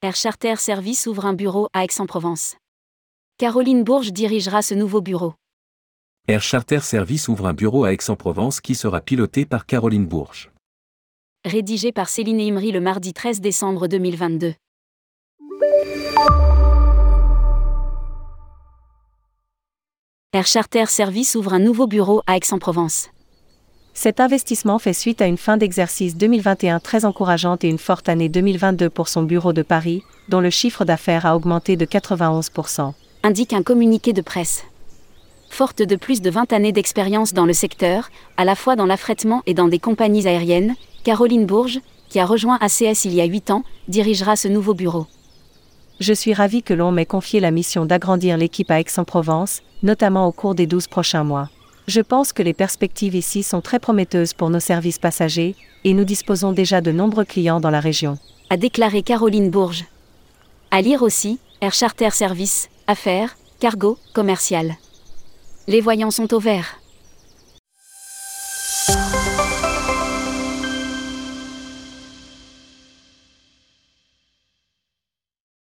Air Charter Service ouvre un bureau à Aix-en-Provence. Caroline Bourges dirigera ce nouveau bureau. Air Charter Service ouvre un bureau à Aix-en-Provence qui sera piloté par Caroline Bourges. Rédigé par Céline Imri le mardi 13 décembre 2022. Air Charter Service ouvre un nouveau bureau à Aix-en-Provence. Cet investissement fait suite à une fin d'exercice 2021 très encourageante et une forte année 2022 pour son bureau de Paris, dont le chiffre d'affaires a augmenté de 91%. Indique un communiqué de presse. Forte de plus de 20 années d'expérience dans le secteur, à la fois dans l'affrètement et dans des compagnies aériennes, Caroline Bourges, qui a rejoint ACS il y a 8 ans, dirigera ce nouveau bureau. Je suis ravi que l'on m'ait confié la mission d'agrandir l'équipe à Aix-en-Provence, notamment au cours des 12 prochains mois. Je pense que les perspectives ici sont très prometteuses pour nos services passagers, et nous disposons déjà de nombreux clients dans la région. A déclaré Caroline Bourges. À lire aussi, Air Charter Service, affaires, cargo, commercial. Les voyants sont au vert.